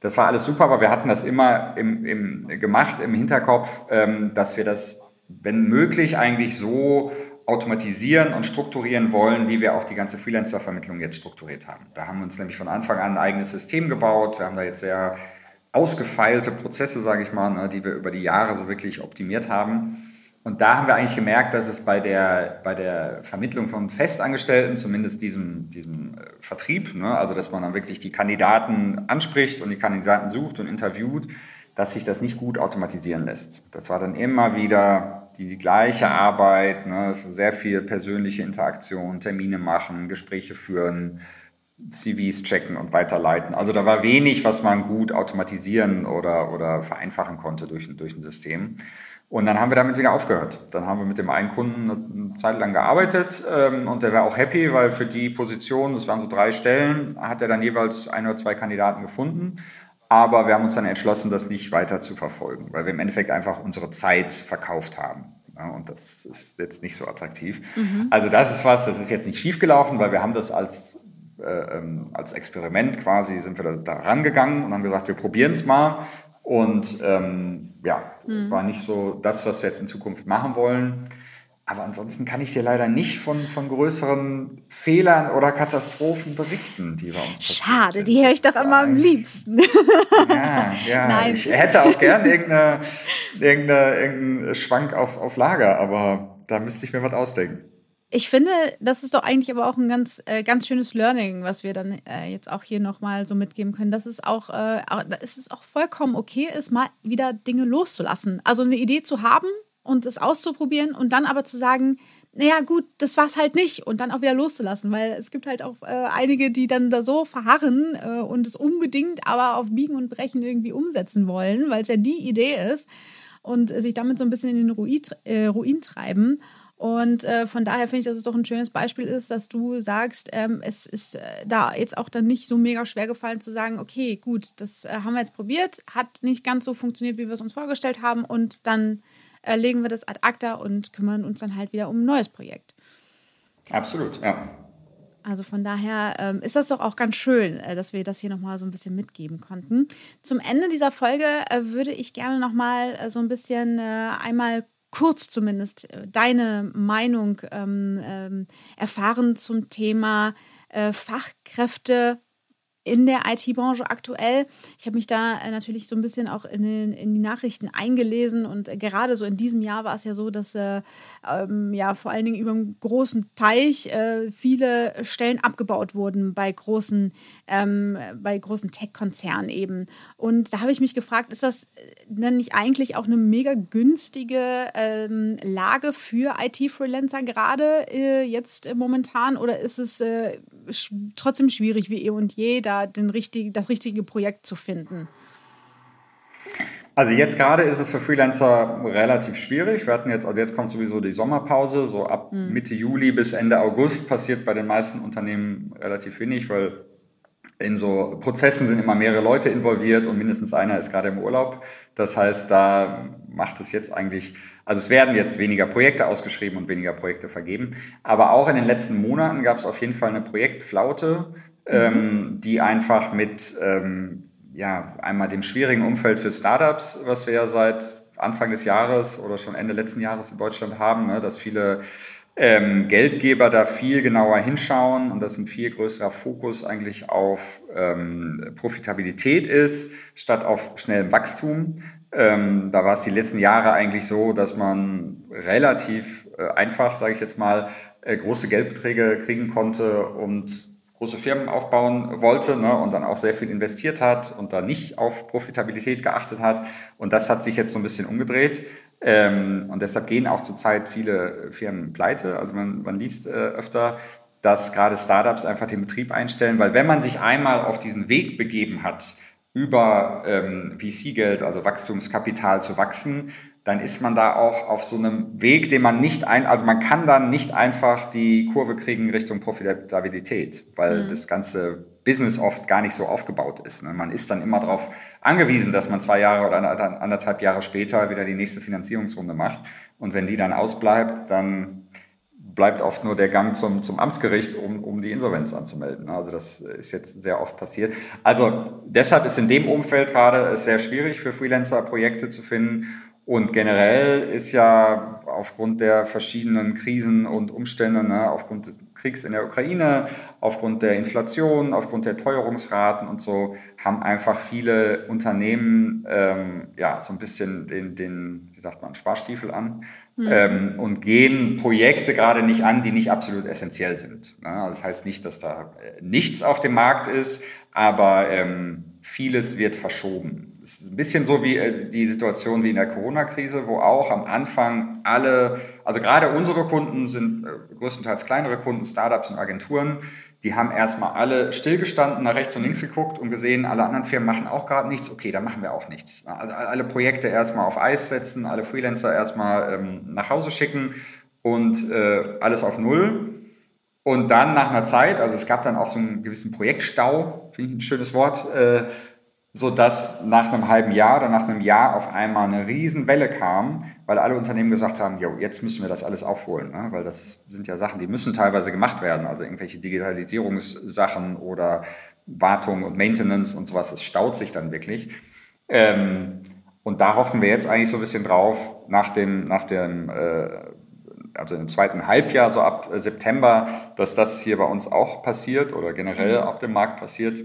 Das war alles super, aber wir hatten das immer im, im, gemacht im Hinterkopf, ähm, dass wir das, wenn möglich, eigentlich so automatisieren und strukturieren wollen, wie wir auch die ganze Freelancer-Vermittlung jetzt strukturiert haben. Da haben wir uns nämlich von Anfang an ein eigenes System gebaut. Wir haben da jetzt sehr ausgefeilte Prozesse, sage ich mal, ne, die wir über die Jahre so wirklich optimiert haben. Und da haben wir eigentlich gemerkt, dass es bei der, bei der Vermittlung von Festangestellten, zumindest diesem, diesem äh, Vertrieb, ne, also dass man dann wirklich die Kandidaten anspricht und die Kandidaten sucht und interviewt, dass sich das nicht gut automatisieren lässt. Das war dann immer wieder die, die gleiche Arbeit, ne, sehr viel persönliche Interaktion, Termine machen, Gespräche führen, CVs checken und weiterleiten. Also da war wenig, was man gut automatisieren oder, oder vereinfachen konnte durch, durch ein System. Und dann haben wir damit wieder aufgehört. Dann haben wir mit dem einen Kunden eine Zeit lang gearbeitet ähm, und der war auch happy, weil für die Position, das waren so drei Stellen, hat er dann jeweils ein oder zwei Kandidaten gefunden. Aber wir haben uns dann entschlossen, das nicht weiter zu verfolgen, weil wir im Endeffekt einfach unsere Zeit verkauft haben. Ja, und das ist jetzt nicht so attraktiv. Mhm. Also das ist was, das ist jetzt nicht schiefgelaufen, weil wir haben das als äh, ähm, als Experiment quasi sind wir da, da rangegangen und haben gesagt, wir probieren es mal. Und ähm, ja, mhm. war nicht so das, was wir jetzt in Zukunft machen wollen. Aber ansonsten kann ich dir leider nicht von, von größeren Fehlern oder Katastrophen berichten, die bei uns Schade, sind. die höre ich doch immer am liebsten. Ja, ja. Nein. Ich hätte auch gern irgendeine, irgendeine, irgendeinen Schwank auf, auf Lager, aber da müsste ich mir was ausdenken. Ich finde, das ist doch eigentlich aber auch ein ganz, äh, ganz schönes Learning, was wir dann äh, jetzt auch hier nochmal so mitgeben können, dass es auch, äh, dass es auch vollkommen okay ist, mal wieder Dinge loszulassen. Also eine Idee zu haben und es auszuprobieren und dann aber zu sagen, naja, gut, das war es halt nicht und dann auch wieder loszulassen, weil es gibt halt auch äh, einige, die dann da so verharren äh, und es unbedingt aber auf Biegen und Brechen irgendwie umsetzen wollen, weil es ja die Idee ist und sich damit so ein bisschen in den Ruin, äh, Ruin treiben. Und äh, von daher finde ich, dass es doch ein schönes Beispiel ist, dass du sagst, ähm, es ist äh, da jetzt auch dann nicht so mega schwer gefallen zu sagen, okay, gut, das äh, haben wir jetzt probiert, hat nicht ganz so funktioniert, wie wir es uns vorgestellt haben und dann äh, legen wir das ad acta und kümmern uns dann halt wieder um ein neues Projekt. Absolut, ja. Also von daher ähm, ist das doch auch ganz schön, äh, dass wir das hier nochmal so ein bisschen mitgeben konnten. Zum Ende dieser Folge äh, würde ich gerne nochmal äh, so ein bisschen äh, einmal kurz zumindest äh, deine Meinung ähm, ähm, erfahren zum Thema äh, Fachkräfte in der IT-Branche aktuell. Ich habe mich da äh, natürlich so ein bisschen auch in, den, in die Nachrichten eingelesen und äh, gerade so in diesem Jahr war es ja so, dass äh, ähm, ja vor allen Dingen über einen großen Teich äh, viele Stellen abgebaut wurden bei großen, ähm, großen Tech-Konzernen eben. Und da habe ich mich gefragt, ist das denn nicht eigentlich auch eine mega günstige ähm, Lage für IT-Freelancer gerade äh, jetzt momentan oder ist es äh, trotzdem schwierig wie eh und je, da den richtig, das richtige Projekt zu finden? Also jetzt gerade ist es für Freelancer relativ schwierig. Wir hatten jetzt, also jetzt kommt sowieso die Sommerpause, so ab mhm. Mitte Juli bis Ende August passiert bei den meisten Unternehmen relativ wenig, weil in so Prozessen sind immer mehrere Leute involviert und mindestens einer ist gerade im Urlaub. Das heißt, da macht es jetzt eigentlich, also es werden jetzt weniger Projekte ausgeschrieben und weniger Projekte vergeben. Aber auch in den letzten Monaten gab es auf jeden Fall eine Projektflaute, ähm, mhm. die einfach mit ähm, ja, einmal dem schwierigen Umfeld für Startups, was wir ja seit Anfang des Jahres oder schon Ende letzten Jahres in Deutschland haben, ne, dass viele ähm, Geldgeber da viel genauer hinschauen und dass ein viel größerer Fokus eigentlich auf ähm, Profitabilität ist, statt auf schnellem Wachstum. Ähm, da war es die letzten Jahre eigentlich so, dass man relativ äh, einfach, sage ich jetzt mal, äh, große Geldbeträge kriegen konnte und große Firmen aufbauen wollte ne, und dann auch sehr viel investiert hat und da nicht auf Profitabilität geachtet hat. Und das hat sich jetzt so ein bisschen umgedreht. Ähm, und deshalb gehen auch zurzeit viele Firmen pleite. Also man, man liest äh, öfter, dass gerade Startups einfach den Betrieb einstellen, weil wenn man sich einmal auf diesen Weg begeben hat, über ähm, VC-Geld, also Wachstumskapital zu wachsen, dann ist man da auch auf so einem Weg, den man nicht ein, also man kann dann nicht einfach die Kurve kriegen Richtung Profitabilität, weil mhm. das ganze Business oft gar nicht so aufgebaut ist. Ne? Man ist dann immer darauf angewiesen, dass man zwei Jahre oder anderthalb Jahre später wieder die nächste Finanzierungsrunde macht. Und wenn die dann ausbleibt, dann bleibt oft nur der Gang zum, zum Amtsgericht, um, um die Insolvenz anzumelden. Also das ist jetzt sehr oft passiert. Also deshalb ist in dem Umfeld gerade es sehr schwierig für Freelancer Projekte zu finden. Und generell ist ja aufgrund der verschiedenen Krisen und Umstände, ne, aufgrund des Kriegs in der Ukraine, aufgrund der Inflation, aufgrund der Teuerungsraten und so, haben einfach viele Unternehmen ähm, ja so ein bisschen den, den, wie sagt man, Sparstiefel an mhm. ähm, und gehen Projekte gerade nicht an, die nicht absolut essentiell sind. Ne? Also das heißt nicht, dass da äh, nichts auf dem Markt ist, aber ähm, vieles wird verschoben ist ein bisschen so wie äh, die Situation wie in der Corona-Krise, wo auch am Anfang alle, also gerade unsere Kunden sind äh, größtenteils kleinere Kunden, Startups und Agenturen, die haben erstmal alle stillgestanden, nach rechts und links geguckt und gesehen, alle anderen Firmen machen auch gerade nichts, okay, dann machen wir auch nichts. Alle Projekte erstmal auf Eis setzen, alle Freelancer erstmal ähm, nach Hause schicken und äh, alles auf Null. Und dann nach einer Zeit, also es gab dann auch so einen gewissen Projektstau, finde ich ein schönes Wort, äh, so dass nach einem halben Jahr oder nach einem Jahr auf einmal eine Riesenwelle kam, weil alle Unternehmen gesagt haben, jo, jetzt müssen wir das alles aufholen, ne? weil das sind ja Sachen, die müssen teilweise gemacht werden, also irgendwelche Digitalisierungssachen oder Wartung und Maintenance und sowas, es staut sich dann wirklich. Ähm, und da hoffen wir jetzt eigentlich so ein bisschen drauf, nach dem, nach dem äh, also im zweiten Halbjahr, so ab September, dass das hier bei uns auch passiert oder generell auf dem Markt passiert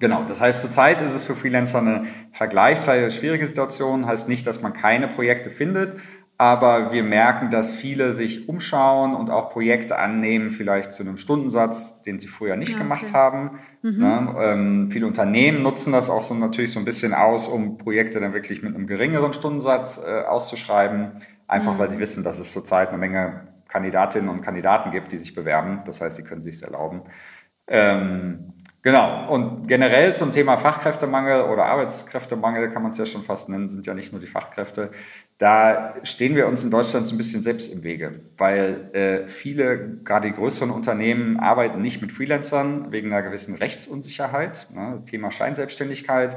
Genau, das heißt, zurzeit ist es für Freelancer eine vergleichsweise schwierige Situation. Heißt nicht, dass man keine Projekte findet, aber wir merken, dass viele sich umschauen und auch Projekte annehmen, vielleicht zu einem Stundensatz, den sie früher nicht okay. gemacht haben. Mhm. Ne? Ähm, viele Unternehmen nutzen das auch so natürlich so ein bisschen aus, um Projekte dann wirklich mit einem geringeren Stundensatz äh, auszuschreiben, einfach mhm. weil sie wissen, dass es zurzeit eine Menge Kandidatinnen und Kandidaten gibt, die sich bewerben. Das heißt, sie können sich erlauben. Ähm, Genau. Und generell zum Thema Fachkräftemangel oder Arbeitskräftemangel kann man es ja schon fast nennen, sind ja nicht nur die Fachkräfte. Da stehen wir uns in Deutschland so ein bisschen selbst im Wege, weil äh, viele, gerade die größeren Unternehmen, arbeiten nicht mit Freelancern wegen einer gewissen Rechtsunsicherheit. Ne? Thema Scheinselbstständigkeit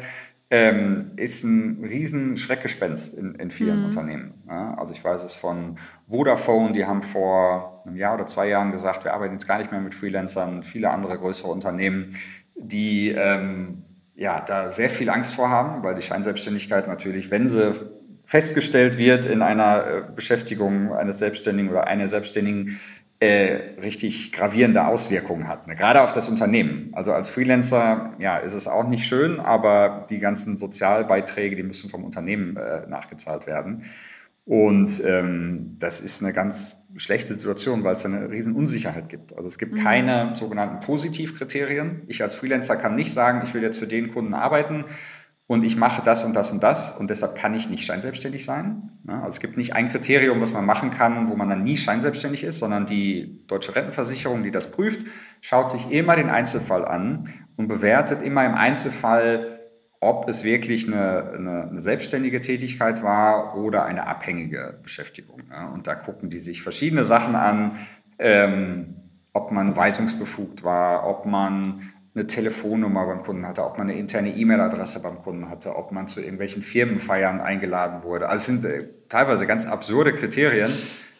ähm, ist ein riesen Schreckgespenst in, in vielen mhm. Unternehmen. Ja? Also ich weiß es von Vodafone, die haben vor einem Jahr oder zwei Jahren gesagt, wir arbeiten jetzt gar nicht mehr mit Freelancern. Viele andere größere Unternehmen, die ähm, ja, da sehr viel Angst vor haben, weil die Scheinselbstständigkeit natürlich, wenn sie festgestellt wird in einer äh, Beschäftigung eines Selbstständigen oder einer Selbstständigen, äh, richtig gravierende Auswirkungen hat, ne? gerade auf das Unternehmen. Also als Freelancer, ja, ist es auch nicht schön, aber die ganzen Sozialbeiträge, die müssen vom Unternehmen äh, nachgezahlt werden. Und ähm, das ist eine ganz schlechte Situation, weil es eine riesen Unsicherheit gibt. Also es gibt mhm. keine sogenannten Positivkriterien. Ich als Freelancer kann nicht sagen, ich will jetzt für den Kunden arbeiten und ich mache das und das und das und deshalb kann ich nicht scheinselbstständig sein. Also es gibt nicht ein Kriterium, was man machen kann, wo man dann nie scheinselbstständig ist, sondern die deutsche Rentenversicherung, die das prüft, schaut sich immer den Einzelfall an und bewertet immer im Einzelfall, ob es wirklich eine, eine, eine selbstständige Tätigkeit war oder eine abhängige Beschäftigung. Und da gucken die sich verschiedene Sachen an, ähm, ob man weisungsbefugt war, ob man eine Telefonnummer beim Kunden hatte, ob man eine interne E-Mail-Adresse beim Kunden hatte, ob man zu irgendwelchen Firmenfeiern eingeladen wurde. Also es sind äh, teilweise ganz absurde Kriterien.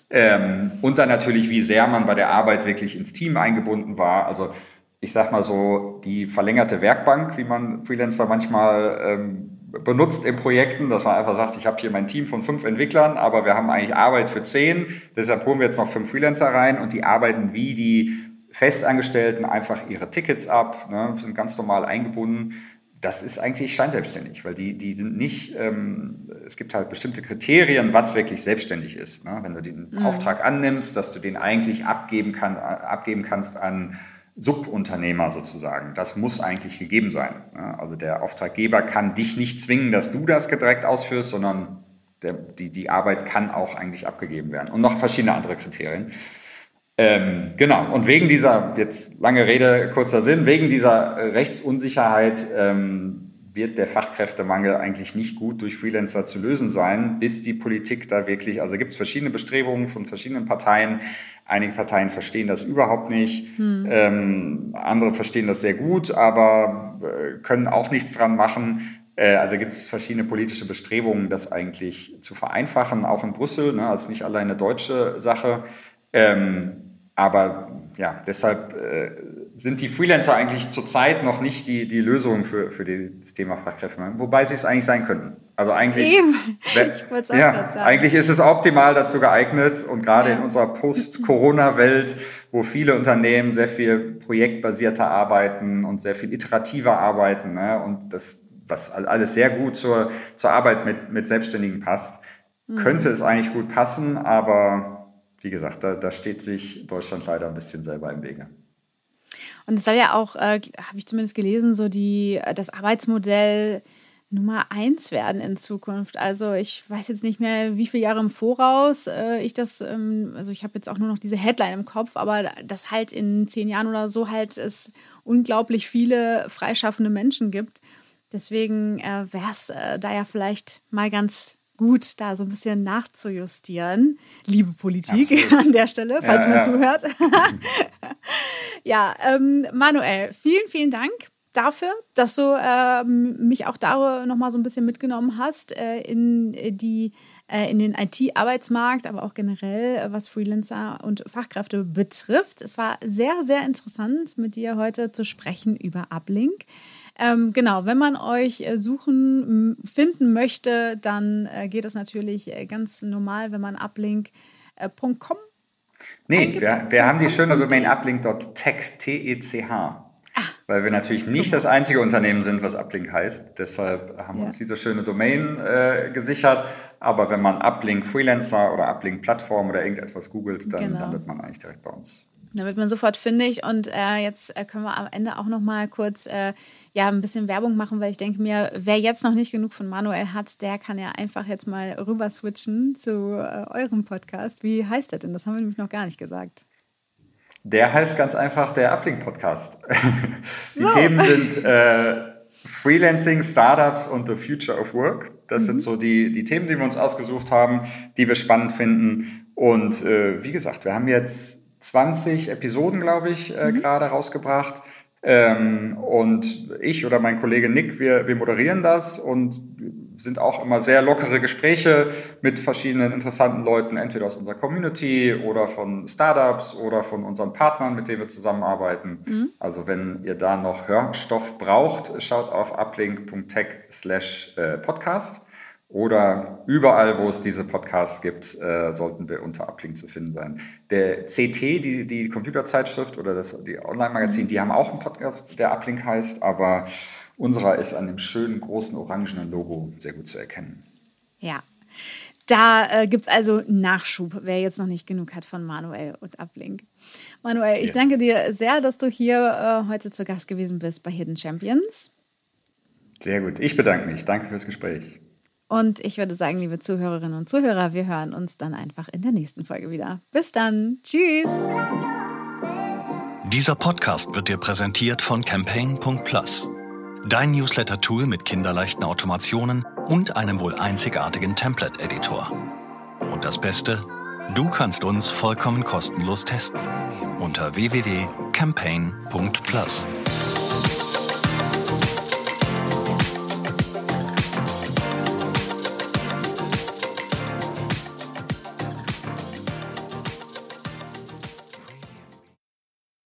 Ähm, und dann natürlich, wie sehr man bei der Arbeit wirklich ins Team eingebunden war. Also ich sag mal so, die verlängerte Werkbank, wie man Freelancer manchmal ähm, benutzt in Projekten, dass man einfach sagt, ich habe hier mein Team von fünf Entwicklern, aber wir haben eigentlich Arbeit für zehn, deshalb holen wir jetzt noch fünf Freelancer rein und die arbeiten wie die Festangestellten einfach ihre Tickets ab, ne, sind ganz normal eingebunden. Das ist eigentlich scheinselbstständig, weil die, die sind nicht, ähm, es gibt halt bestimmte Kriterien, was wirklich selbstständig ist. Ne? Wenn du den mhm. Auftrag annimmst, dass du den eigentlich abgeben, kann, abgeben kannst an Subunternehmer sozusagen. Das muss eigentlich gegeben sein. Ne? Also der Auftraggeber kann dich nicht zwingen, dass du das direkt ausführst, sondern der, die, die Arbeit kann auch eigentlich abgegeben werden. Und noch verschiedene andere Kriterien. Ähm, genau, und wegen dieser, jetzt lange Rede, kurzer Sinn, wegen dieser Rechtsunsicherheit ähm, wird der Fachkräftemangel eigentlich nicht gut durch Freelancer zu lösen sein, bis die Politik da wirklich, also gibt es verschiedene Bestrebungen von verschiedenen Parteien. Einige Parteien verstehen das überhaupt nicht, hm. ähm, andere verstehen das sehr gut, aber äh, können auch nichts dran machen. Äh, also gibt es verschiedene politische Bestrebungen, das eigentlich zu vereinfachen, auch in Brüssel, ne, als nicht alleine deutsche Sache. Ähm, aber ja, deshalb äh, sind die Freelancer eigentlich zurzeit noch nicht die, die Lösung für, für das Thema Fachkräftemangel, wobei sie es eigentlich sein könnten. Also eigentlich, Eben. Auch ja, eigentlich ist es optimal dazu geeignet und gerade ja. in unserer Post-Corona-Welt, wo viele Unternehmen sehr viel projektbasierter arbeiten und sehr viel iterativer arbeiten ne, und das, was alles sehr gut zur, zur Arbeit mit, mit Selbstständigen passt, mhm. könnte es eigentlich gut passen, aber wie gesagt, da, da steht sich Deutschland leider ein bisschen selber im Wege. Und es soll ja auch, äh, habe ich zumindest gelesen, so die, das Arbeitsmodell Nummer eins werden in Zukunft. Also ich weiß jetzt nicht mehr, wie viele Jahre im Voraus äh, ich das, ähm, also ich habe jetzt auch nur noch diese Headline im Kopf, aber das halt in zehn Jahren oder so halt es unglaublich viele freischaffende Menschen gibt. Deswegen äh, wäre es äh, da ja vielleicht mal ganz gut, da so ein bisschen nachzujustieren. Liebe Politik Absolut. an der Stelle, falls ja, man ja. zuhört. ja, ähm, Manuel, vielen, vielen Dank dafür, dass du äh, mich auch da nochmal so ein bisschen mitgenommen hast äh, in die äh, in den IT-Arbeitsmarkt, aber auch generell, äh, was Freelancer und Fachkräfte betrifft. Es war sehr, sehr interessant, mit dir heute zu sprechen über Uplink. Ähm, genau, wenn man euch äh, suchen, finden möchte, dann äh, geht es natürlich äh, ganz normal, wenn man uplink.com. Nee, wir, wir haben die schöne Domain uplink.tech, T-E-C-H. Ah, weil wir natürlich nicht das einzige Unternehmen sind, was Uplink heißt. Deshalb haben wir ja. uns diese schöne Domain äh, gesichert. Aber wenn man Uplink Freelancer oder Uplink Plattform oder irgendetwas googelt, dann genau. landet man eigentlich direkt bei uns. Da wird man sofort fündig und äh, jetzt äh, können wir am Ende auch noch mal kurz äh, ja ein bisschen Werbung machen, weil ich denke mir, wer jetzt noch nicht genug von Manuel hat, der kann ja einfach jetzt mal rüber switchen zu äh, eurem Podcast. Wie heißt der denn? Das haben wir nämlich noch gar nicht gesagt. Der heißt ganz einfach der Uplink Podcast. Die so. Themen sind äh, Freelancing, Startups und the Future of Work. Das mhm. sind so die, die Themen, die wir uns ausgesucht haben, die wir spannend finden. Und wie gesagt, wir haben jetzt 20 Episoden, glaube ich, äh, mhm. gerade rausgebracht. Ähm, und ich oder mein Kollege Nick, wir, wir moderieren das und sind auch immer sehr lockere Gespräche mit verschiedenen interessanten Leuten, entweder aus unserer Community oder von Startups oder von unseren Partnern, mit denen wir zusammenarbeiten. Mhm. Also wenn ihr da noch Hörstoff braucht, schaut auf uplink.tech slash äh, podcast. Oder überall, wo es diese Podcasts gibt, äh, sollten wir unter Uplink zu finden sein. Der CT, die, die Computerzeitschrift oder das, die Online-Magazin, die haben auch einen Podcast, der Uplink heißt, aber unserer ist an dem schönen großen orangenen Logo sehr gut zu erkennen. Ja. Da äh, gibt es also Nachschub, wer jetzt noch nicht genug hat von Manuel und Uplink. Manuel, ich yes. danke dir sehr, dass du hier äh, heute zu Gast gewesen bist bei Hidden Champions. Sehr gut. Ich bedanke mich. Danke fürs Gespräch. Und ich würde sagen, liebe Zuhörerinnen und Zuhörer, wir hören uns dann einfach in der nächsten Folge wieder. Bis dann. Tschüss. Dieser Podcast wird dir präsentiert von Campaign.plus. Dein Newsletter-Tool mit kinderleichten Automationen und einem wohl einzigartigen Template-Editor. Und das Beste? Du kannst uns vollkommen kostenlos testen. Unter www.campaign.plus.